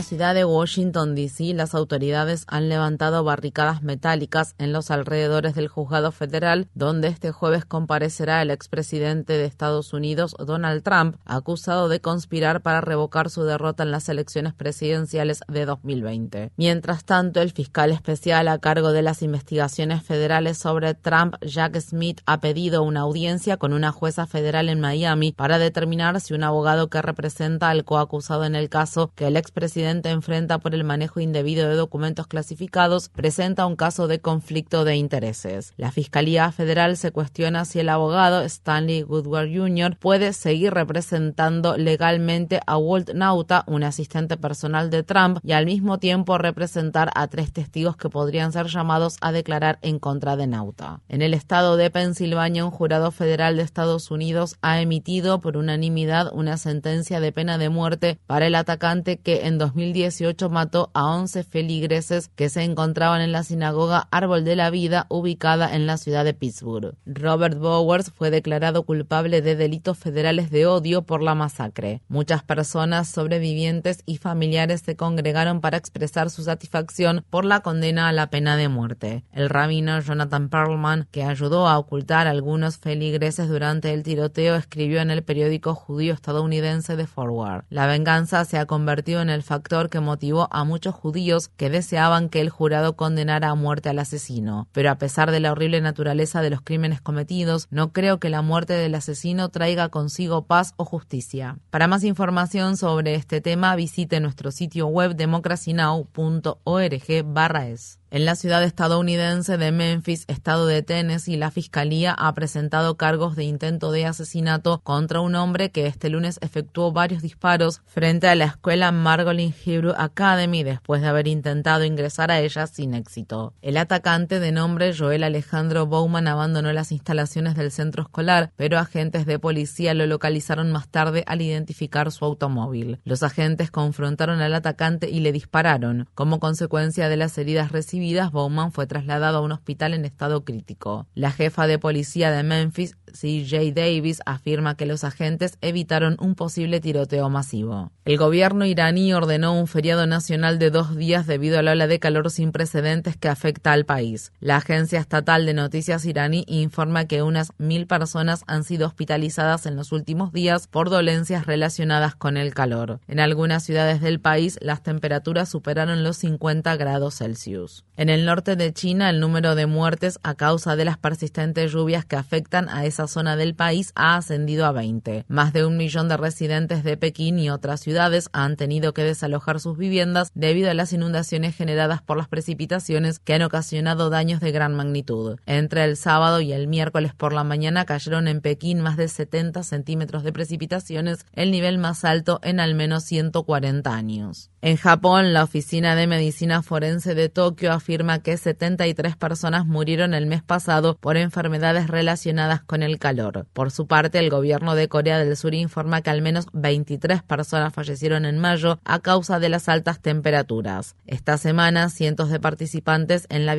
La ciudad de Washington, D.C., las autoridades han levantado barricadas metálicas en los alrededores del juzgado federal, donde este jueves comparecerá el expresidente de Estados Unidos, Donald Trump, acusado de conspirar para revocar su derrota en las elecciones presidenciales de 2020. Mientras tanto, el fiscal especial a cargo de las investigaciones federales sobre Trump, Jack Smith, ha pedido una audiencia con una jueza federal en Miami para determinar si un abogado que representa al coacusado en el caso que el expresidente enfrenta por el manejo indebido de documentos clasificados presenta un caso de conflicto de intereses. La Fiscalía Federal se cuestiona si el abogado Stanley Woodward Jr. puede seguir representando legalmente a Walt Nauta, un asistente personal de Trump, y al mismo tiempo representar a tres testigos que podrían ser llamados a declarar en contra de Nauta. En el estado de Pensilvania, un jurado federal de Estados Unidos ha emitido por unanimidad una sentencia de pena de muerte para el atacante que en 2018 mató a 11 feligreses que se encontraban en la sinagoga Árbol de la Vida ubicada en la ciudad de Pittsburgh. Robert Bowers fue declarado culpable de delitos federales de odio por la masacre. Muchas personas sobrevivientes y familiares se congregaron para expresar su satisfacción por la condena a la pena de muerte. El rabino Jonathan Perlman, que ayudó a ocultar a algunos feligreses durante el tiroteo, escribió en el periódico judío estadounidense The Forward. La venganza se ha convertido en el factor que motivó a muchos judíos que deseaban que el jurado condenara a muerte al asesino. Pero a pesar de la horrible naturaleza de los crímenes cometidos, no creo que la muerte del asesino traiga consigo paz o justicia. Para más información sobre este tema, visite nuestro sitio web democracynow.org/es. En la ciudad estadounidense de Memphis, estado de Tennessee, la fiscalía ha presentado cargos de intento de asesinato contra un hombre que este lunes efectuó varios disparos frente a la escuela Margolin Hebrew Academy después de haber intentado ingresar a ella sin éxito. El atacante de nombre Joel Alejandro Bowman abandonó las instalaciones del centro escolar, pero agentes de policía lo localizaron más tarde al identificar su automóvil. Los agentes confrontaron al atacante y le dispararon. Como consecuencia de las heridas recibidas, Bowman fue trasladado a un hospital en estado crítico. La jefa de policía de Memphis, CJ Davis, afirma que los agentes evitaron un posible tiroteo masivo. El gobierno iraní ordenó un feriado nacional de dos días debido a la ola de calor sin precedentes que afecta al país. La agencia estatal de noticias iraní informa que unas mil personas han sido hospitalizadas en los últimos días por dolencias relacionadas con el calor. En algunas ciudades del país, las temperaturas superaron los 50 grados Celsius. En el norte de China, el número de muertes a causa de las persistentes lluvias que afectan a esa zona del país ha ascendido a 20. Más de un millón de residentes de Pekín y otras ciudades han tenido que desalojar sus viviendas debido a las inundaciones generadas por las precipitaciones que han ocasionado daños de gran magnitud. Entre el sábado y el miércoles por la mañana cayeron en Pekín más de 70 centímetros de precipitaciones, el nivel más alto en al menos 140 años. En Japón, la Oficina de Medicina Forense de Tokio afirma que 73 personas murieron el mes pasado por enfermedades relacionadas con el calor. Por su parte, el gobierno de Corea del Sur informa que al menos 23 personas fallecieron en mayo a causa de las altas temperaturas. Esta semana, cientos de participantes en la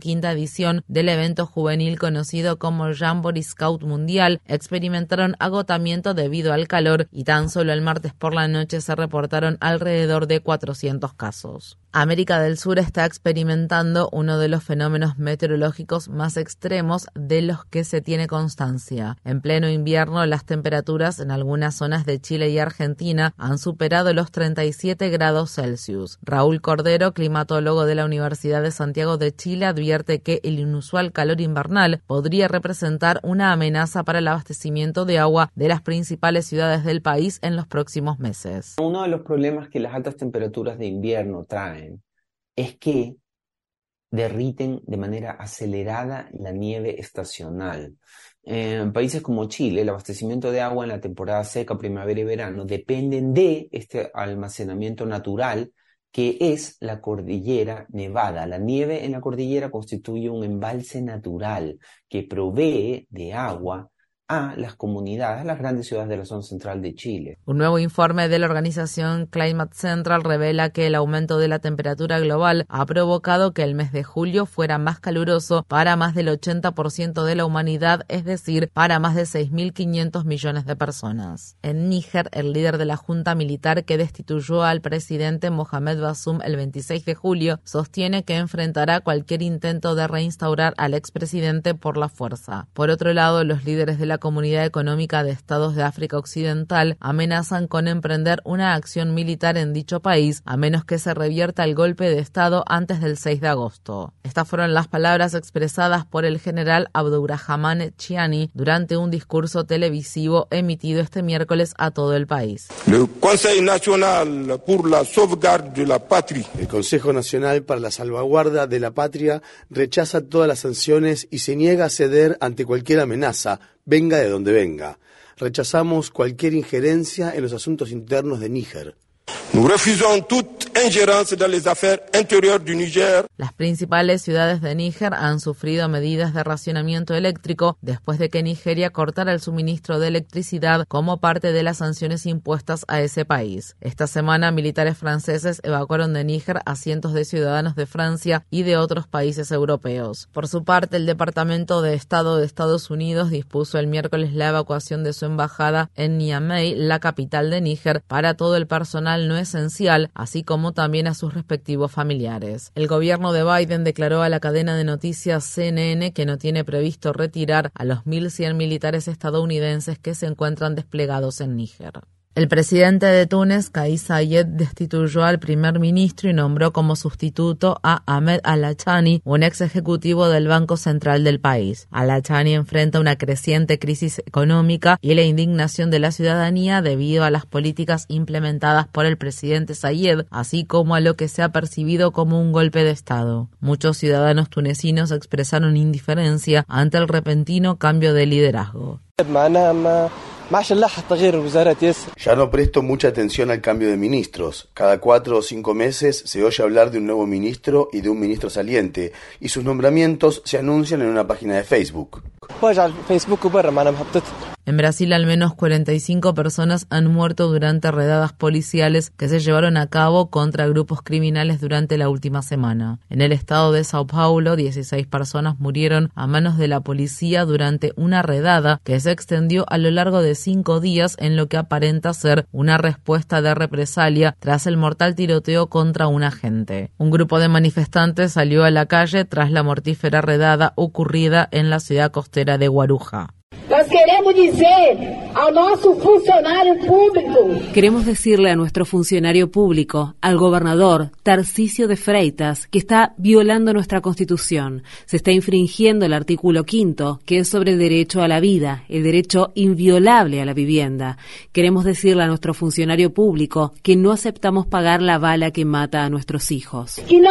quinta edición del evento juvenil conocido como Jamboree Scout Mundial experimentaron agotamiento debido al calor y tan solo el martes por la noche se reportaron alrededor de 400 casos. América del Sur está experimentando uno de los fenómenos meteorológicos más extremos de los que se tiene constancia. En pleno invierno, las temperaturas en algunas zonas de Chile y Argentina han superado los 37 grados Celsius. Raúl Cordero, climatólogo de la Universidad de Santiago de Chile, advierte que el inusual calor invernal podría representar una amenaza para el abastecimiento de agua de las principales ciudades del país en los próximos meses. Uno de los problemas que las altas temperaturas de invierno traen es que derriten de manera acelerada la nieve estacional. En países como Chile, el abastecimiento de agua en la temporada seca, primavera y verano dependen de este almacenamiento natural que es la cordillera nevada. La nieve en la cordillera constituye un embalse natural que provee de agua a las comunidades, a las grandes ciudades de la zona central de Chile. Un nuevo informe de la organización Climate Central revela que el aumento de la temperatura global ha provocado que el mes de julio fuera más caluroso para más del 80% de la humanidad, es decir, para más de 6.500 millones de personas. En Níger, el líder de la junta militar que destituyó al presidente Mohamed Bassoum el 26 de julio sostiene que enfrentará cualquier intento de reinstaurar al expresidente por la fuerza. Por otro lado, los líderes de la Comunidad Económica de Estados de África Occidental amenazan con emprender una acción militar en dicho país a menos que se revierta el golpe de Estado antes del 6 de agosto. Estas fueron las palabras expresadas por el general Abdurrahman Chiani durante un discurso televisivo emitido este miércoles a todo el país. El Consejo Nacional El Consejo Nacional para la Salvaguarda de la Patria rechaza todas las sanciones y se niega a ceder ante cualquier amenaza venga de donde venga. Rechazamos cualquier injerencia en los asuntos internos de Níger. Nous refusons toute ingérence dans les affaires intérieures du Niger. Las principales ciudades de Níger han sufrido medidas de racionamiento eléctrico después de que Nigeria cortara el suministro de electricidad como parte de las sanciones impuestas a ese país. Esta semana, militares franceses evacuaron de Níger a cientos de ciudadanos de Francia y de otros países europeos. Por su parte, el Departamento de Estado de Estados Unidos dispuso el miércoles la evacuación de su embajada en Niamey, la capital de Níger, para todo el personal no esencial, así como también a sus respectivos familiares. El gobierno de Biden declaró a la cadena de noticias CNN que no tiene previsto retirar a los 1.100 militares estadounidenses que se encuentran desplegados en Níger. El presidente de Túnez, Kais Sayed, destituyó al primer ministro y nombró como sustituto a Ahmed Al-Achani, un ex ejecutivo del Banco Central del país. Al-Achani enfrenta una creciente crisis económica y la indignación de la ciudadanía debido a las políticas implementadas por el presidente Sayed, así como a lo que se ha percibido como un golpe de Estado. Muchos ciudadanos tunecinos expresaron indiferencia ante el repentino cambio de liderazgo. Ya no presto mucha atención al cambio de ministros. Cada cuatro o cinco meses se oye hablar de un nuevo ministro y de un ministro saliente, y sus nombramientos se anuncian en una página de Facebook. En Brasil, al menos 45 personas han muerto durante redadas policiales que se llevaron a cabo contra grupos criminales durante la última semana. En el estado de Sao Paulo, 16 personas murieron a manos de la policía durante una redada que se extendió a lo largo de cinco días en lo que aparenta ser una respuesta de represalia tras el mortal tiroteo contra un agente. Un grupo de manifestantes salió a la calle tras la mortífera redada ocurrida en la ciudad costera de Guaruja. Queremos decirle a nuestro funcionario público, al gobernador Tarcisio de Freitas, que está violando nuestra Constitución. Se está infringiendo el artículo quinto, que es sobre el derecho a la vida, el derecho inviolable a la vivienda. Queremos decirle a nuestro funcionario público que no aceptamos pagar la bala que mata a nuestros hijos. Que no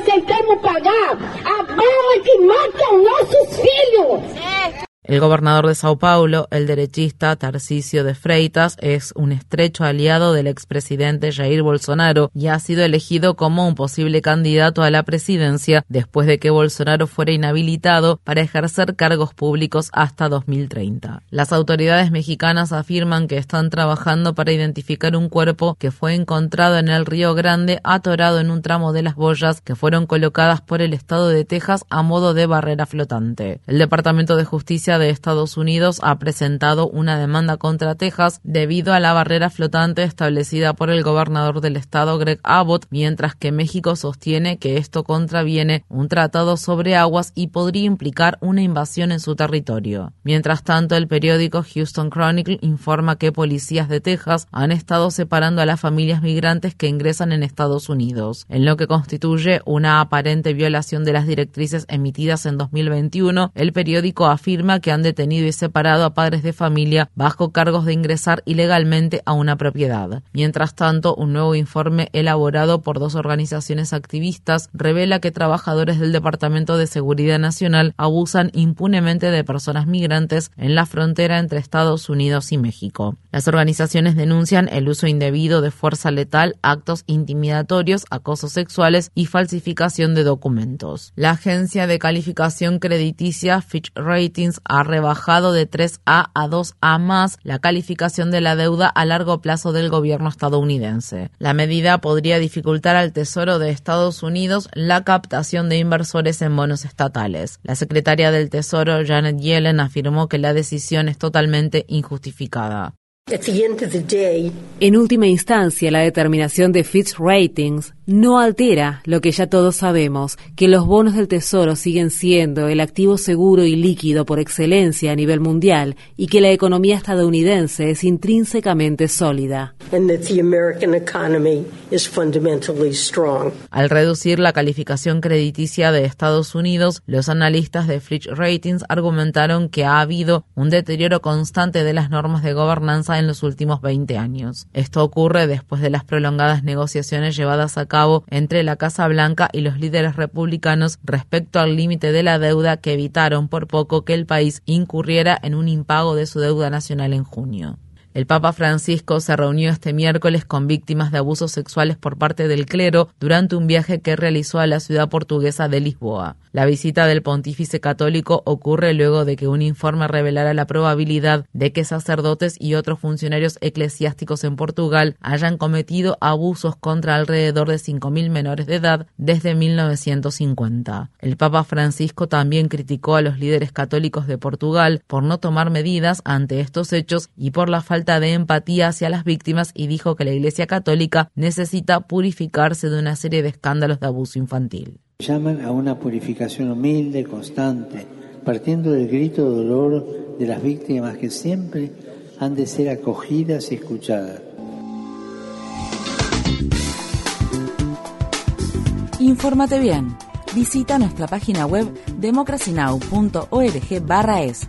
aceptamos pagar a bala que mata a nuestros hijos. El gobernador de Sao Paulo, el derechista Tarcisio de Freitas, es un estrecho aliado del expresidente Jair Bolsonaro y ha sido elegido como un posible candidato a la presidencia después de que Bolsonaro fuera inhabilitado para ejercer cargos públicos hasta 2030. Las autoridades mexicanas afirman que están trabajando para identificar un cuerpo que fue encontrado en el Río Grande atorado en un tramo de las boyas que fueron colocadas por el estado de Texas a modo de barrera flotante. El Departamento de Justicia de Estados Unidos ha presentado una demanda contra Texas debido a la barrera flotante establecida por el gobernador del estado Greg Abbott, mientras que México sostiene que esto contraviene un tratado sobre aguas y podría implicar una invasión en su territorio. Mientras tanto, el periódico Houston Chronicle informa que policías de Texas han estado separando a las familias migrantes que ingresan en Estados Unidos, en lo que constituye una aparente violación de las directrices emitidas en 2021. El periódico afirma que han detenido y separado a padres de familia bajo cargos de ingresar ilegalmente a una propiedad. Mientras tanto, un nuevo informe elaborado por dos organizaciones activistas revela que trabajadores del Departamento de Seguridad Nacional abusan impunemente de personas migrantes en la frontera entre Estados Unidos y México. Las organizaciones denuncian el uso indebido de fuerza letal, actos intimidatorios, acosos sexuales y falsificación de documentos. La agencia de calificación crediticia Fitch Ratings ha rebajado de 3A a 2A más la calificación de la deuda a largo plazo del gobierno estadounidense. La medida podría dificultar al Tesoro de Estados Unidos la captación de inversores en bonos estatales. La secretaria del Tesoro, Janet Yellen, afirmó que la decisión es totalmente injustificada. En última instancia, la determinación de Fitch Ratings no altera lo que ya todos sabemos, que los bonos del Tesoro siguen siendo el activo seguro y líquido por excelencia a nivel mundial y que la economía estadounidense es intrínsecamente sólida. Al reducir la calificación crediticia de Estados Unidos, los analistas de Fitch Ratings argumentaron que ha habido un deterioro constante de las normas de gobernanza en los últimos 20 años. Esto ocurre después de las prolongadas negociaciones llevadas a cabo entre la Casa Blanca y los líderes republicanos respecto al límite de la deuda que evitaron por poco que el país incurriera en un impago de su deuda nacional en junio. El Papa Francisco se reunió este miércoles con víctimas de abusos sexuales por parte del clero durante un viaje que realizó a la ciudad portuguesa de Lisboa. La visita del pontífice católico ocurre luego de que un informe revelara la probabilidad de que sacerdotes y otros funcionarios eclesiásticos en Portugal hayan cometido abusos contra alrededor de 5.000 menores de edad desde 1950. El Papa Francisco también criticó a los líderes católicos de Portugal por no tomar medidas ante estos hechos y por la falta de empatía hacia las víctimas y dijo que la Iglesia Católica necesita purificarse de una serie de escándalos de abuso infantil. Llaman a una purificación humilde, constante, partiendo del grito de dolor de las víctimas que siempre han de ser acogidas y escuchadas. Infórmate bien. Visita nuestra página web democracynow.org/es